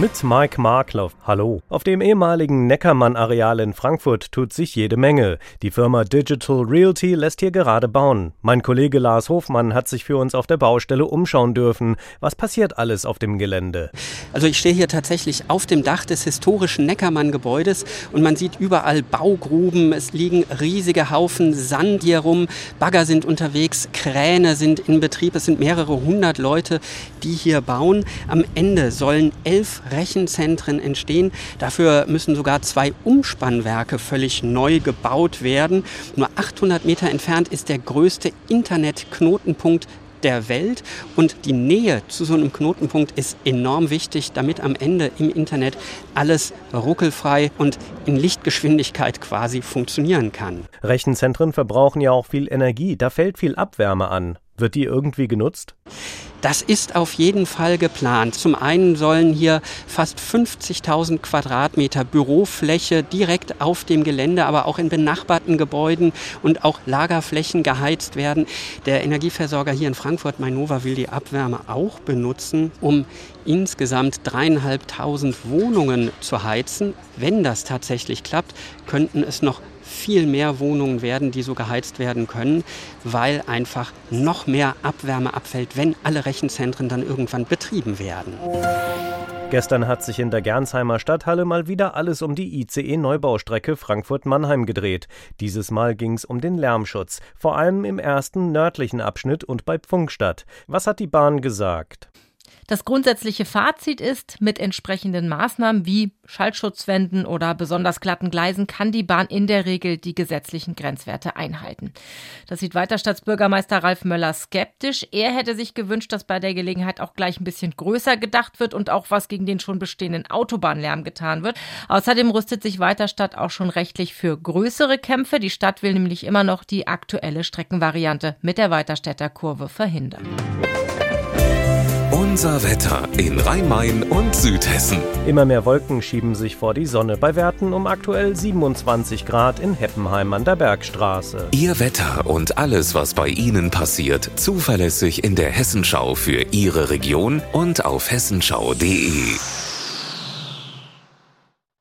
Mit Mike Markloff. Hallo. Auf dem ehemaligen Neckermann-Areal in Frankfurt tut sich jede Menge. Die Firma Digital Realty lässt hier gerade bauen. Mein Kollege Lars Hofmann hat sich für uns auf der Baustelle umschauen dürfen. Was passiert alles auf dem Gelände? Also ich stehe hier tatsächlich auf dem Dach des historischen Neckermann-Gebäudes und man sieht überall Baugruben. Es liegen riesige Haufen Sand hier rum. Bagger sind unterwegs, Kräne sind in Betrieb. Es sind mehrere hundert Leute, die hier bauen. Am Ende sollen elf Rechenzentren entstehen. Dafür müssen sogar zwei Umspannwerke völlig neu gebaut werden. Nur 800 Meter entfernt ist der größte Internetknotenpunkt der Welt und die Nähe zu so einem Knotenpunkt ist enorm wichtig, damit am Ende im Internet alles ruckelfrei und in Lichtgeschwindigkeit quasi funktionieren kann. Rechenzentren verbrauchen ja auch viel Energie, da fällt viel Abwärme an. Wird die irgendwie genutzt? Das ist auf jeden Fall geplant. Zum einen sollen hier fast 50.000 Quadratmeter Bürofläche direkt auf dem Gelände, aber auch in benachbarten Gebäuden und auch Lagerflächen geheizt werden. Der Energieversorger hier in Frankfurt, Mainova, will die Abwärme auch benutzen, um insgesamt dreieinhalbtausend Wohnungen zu heizen. Wenn das tatsächlich klappt, könnten es noch viel mehr Wohnungen werden, die so geheizt werden können, weil einfach noch mehr Abwärme abfällt, wenn alle Rechenzentren dann irgendwann betrieben werden. Gestern hat sich in der Gernsheimer Stadthalle mal wieder alles um die ICE-Neubaustrecke Frankfurt-Mannheim gedreht. Dieses Mal ging es um den Lärmschutz, vor allem im ersten nördlichen Abschnitt und bei Pfungstadt. Was hat die Bahn gesagt? Das grundsätzliche Fazit ist, mit entsprechenden Maßnahmen wie Schaltschutzwänden oder besonders glatten Gleisen kann die Bahn in der Regel die gesetzlichen Grenzwerte einhalten. Das sieht Weiterstadtsbürgermeister Ralf Möller skeptisch. Er hätte sich gewünscht, dass bei der Gelegenheit auch gleich ein bisschen größer gedacht wird und auch was gegen den schon bestehenden Autobahnlärm getan wird. Außerdem rüstet sich Weiterstadt auch schon rechtlich für größere Kämpfe. Die Stadt will nämlich immer noch die aktuelle Streckenvariante mit der Weiterstädter Kurve verhindern. Unser Wetter in Rhein-Main und Südhessen. Immer mehr Wolken schieben sich vor die Sonne bei Werten um aktuell 27 Grad in Heppenheim an der Bergstraße. Ihr Wetter und alles, was bei Ihnen passiert, zuverlässig in der Hessenschau für Ihre Region und auf hessenschau.de.